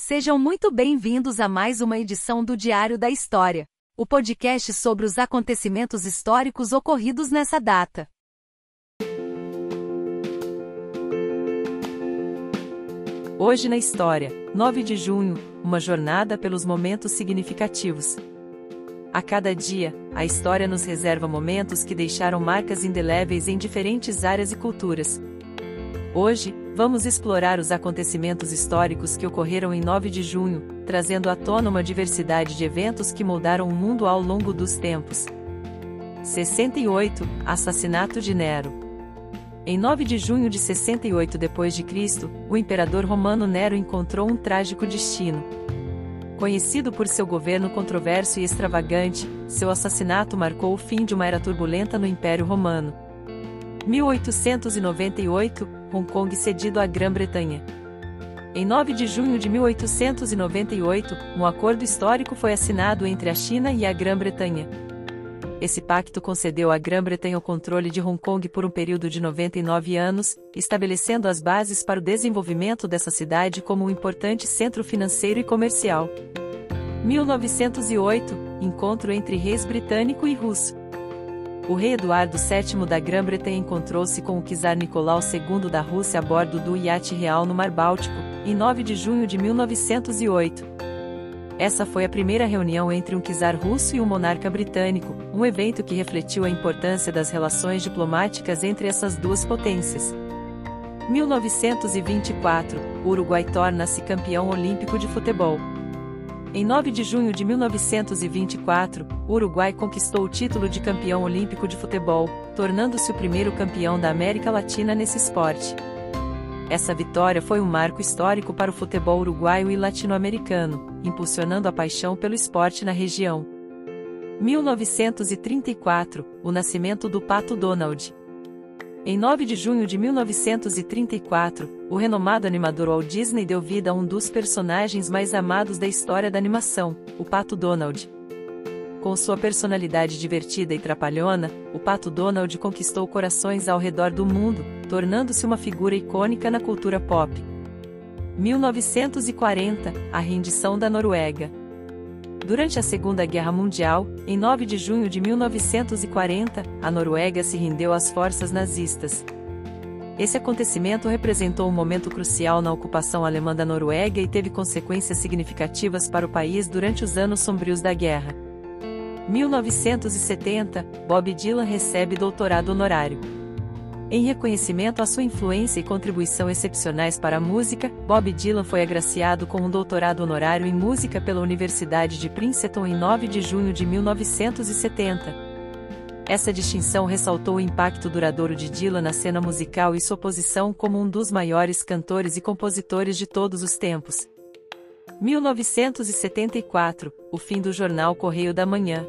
Sejam muito bem-vindos a mais uma edição do Diário da História, o podcast sobre os acontecimentos históricos ocorridos nessa data. Hoje na História, 9 de junho, uma jornada pelos momentos significativos. A cada dia, a história nos reserva momentos que deixaram marcas indeléveis em diferentes áreas e culturas. Hoje, vamos explorar os acontecimentos históricos que ocorreram em 9 de junho, trazendo à tona uma diversidade de eventos que moldaram o mundo ao longo dos tempos. 68 Assassinato de Nero. Em 9 de junho de 68 d.C., o imperador romano Nero encontrou um trágico destino. Conhecido por seu governo controverso e extravagante, seu assassinato marcou o fim de uma era turbulenta no Império Romano. 1898 Hong Kong cedido à Grã-Bretanha. Em 9 de junho de 1898, um acordo histórico foi assinado entre a China e a Grã-Bretanha. Esse pacto concedeu à Grã-Bretanha o controle de Hong Kong por um período de 99 anos, estabelecendo as bases para o desenvolvimento dessa cidade como um importante centro financeiro e comercial. 1908 Encontro entre reis britânico e russo o rei Eduardo VII da Grã-Bretanha encontrou-se com o czar Nicolau II da Rússia a bordo do iate real no Mar Báltico, em 9 de junho de 1908. Essa foi a primeira reunião entre um czar russo e um monarca britânico, um evento que refletiu a importância das relações diplomáticas entre essas duas potências. 1924, o Uruguai torna-se campeão olímpico de futebol. Em 9 de junho de 1924, o Uruguai conquistou o título de campeão olímpico de futebol, tornando-se o primeiro campeão da América Latina nesse esporte. Essa vitória foi um marco histórico para o futebol uruguaio e latino-americano, impulsionando a paixão pelo esporte na região. 1934, o nascimento do Pato Donald. Em 9 de junho de 1934, o renomado animador Walt Disney deu vida a um dos personagens mais amados da história da animação, o Pato Donald. Com sua personalidade divertida e trapalhona, o Pato Donald conquistou corações ao redor do mundo, tornando-se uma figura icônica na cultura pop. 1940 A rendição da Noruega. Durante a Segunda Guerra Mundial, em 9 de junho de 1940, a Noruega se rendeu às forças nazistas. Esse acontecimento representou um momento crucial na ocupação alemã da Noruega e teve consequências significativas para o país durante os anos sombrios da guerra. 1970, Bob Dylan recebe doutorado honorário. Em reconhecimento à sua influência e contribuição excepcionais para a música, Bob Dylan foi agraciado com um doutorado honorário em música pela Universidade de Princeton em 9 de junho de 1970. Essa distinção ressaltou o impacto duradouro de Dylan na cena musical e sua posição como um dos maiores cantores e compositores de todos os tempos. 1974 O fim do jornal Correio da Manhã.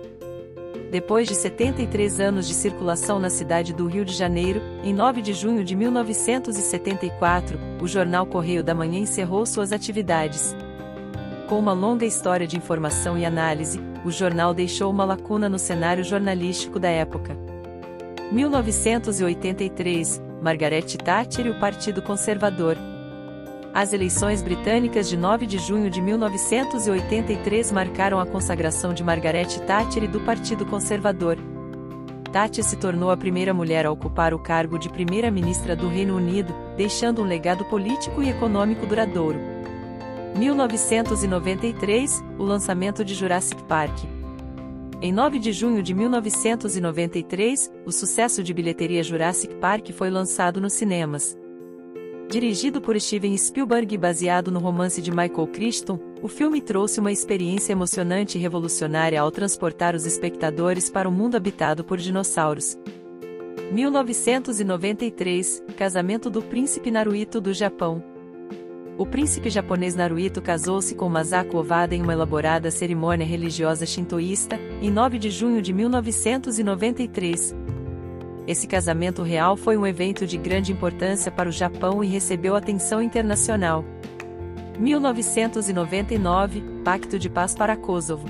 Depois de 73 anos de circulação na cidade do Rio de Janeiro, em 9 de junho de 1974, o jornal Correio da Manhã encerrou suas atividades. Com uma longa história de informação e análise, o jornal deixou uma lacuna no cenário jornalístico da época. 1983, Margaret Thatcher e o Partido Conservador, as eleições britânicas de 9 de junho de 1983 marcaram a consagração de Margaret Thatcher e do Partido Conservador. Thatcher se tornou a primeira mulher a ocupar o cargo de primeira-ministra do Reino Unido, deixando um legado político e econômico duradouro. 1993 O lançamento de Jurassic Park. Em 9 de junho de 1993, o sucesso de bilheteria Jurassic Park foi lançado nos cinemas. Dirigido por Steven Spielberg e baseado no romance de Michael Crichton, o filme trouxe uma experiência emocionante e revolucionária ao transportar os espectadores para um mundo habitado por dinossauros. 1993 Casamento do Príncipe Naruhito do Japão. O príncipe japonês Naruhito casou-se com Masako Ovada em uma elaborada cerimônia religiosa shintoísta, em 9 de junho de 1993. Esse casamento real foi um evento de grande importância para o Japão e recebeu atenção internacional. 1999 Pacto de Paz para Kosovo.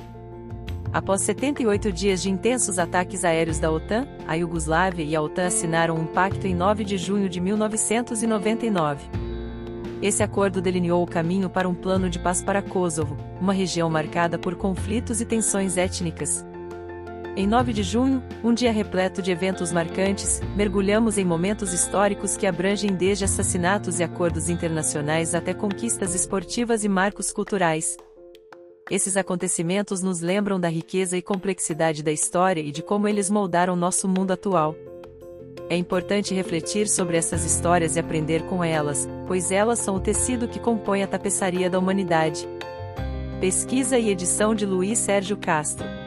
Após 78 dias de intensos ataques aéreos da OTAN, a Iugoslávia e a OTAN assinaram um pacto em 9 de junho de 1999. Esse acordo delineou o caminho para um plano de paz para Kosovo, uma região marcada por conflitos e tensões étnicas. Em 9 de junho, um dia repleto de eventos marcantes, mergulhamos em momentos históricos que abrangem desde assassinatos e acordos internacionais até conquistas esportivas e marcos culturais. Esses acontecimentos nos lembram da riqueza e complexidade da história e de como eles moldaram nosso mundo atual. É importante refletir sobre essas histórias e aprender com elas, pois elas são o tecido que compõe a tapeçaria da humanidade. Pesquisa e edição de Luiz Sérgio Castro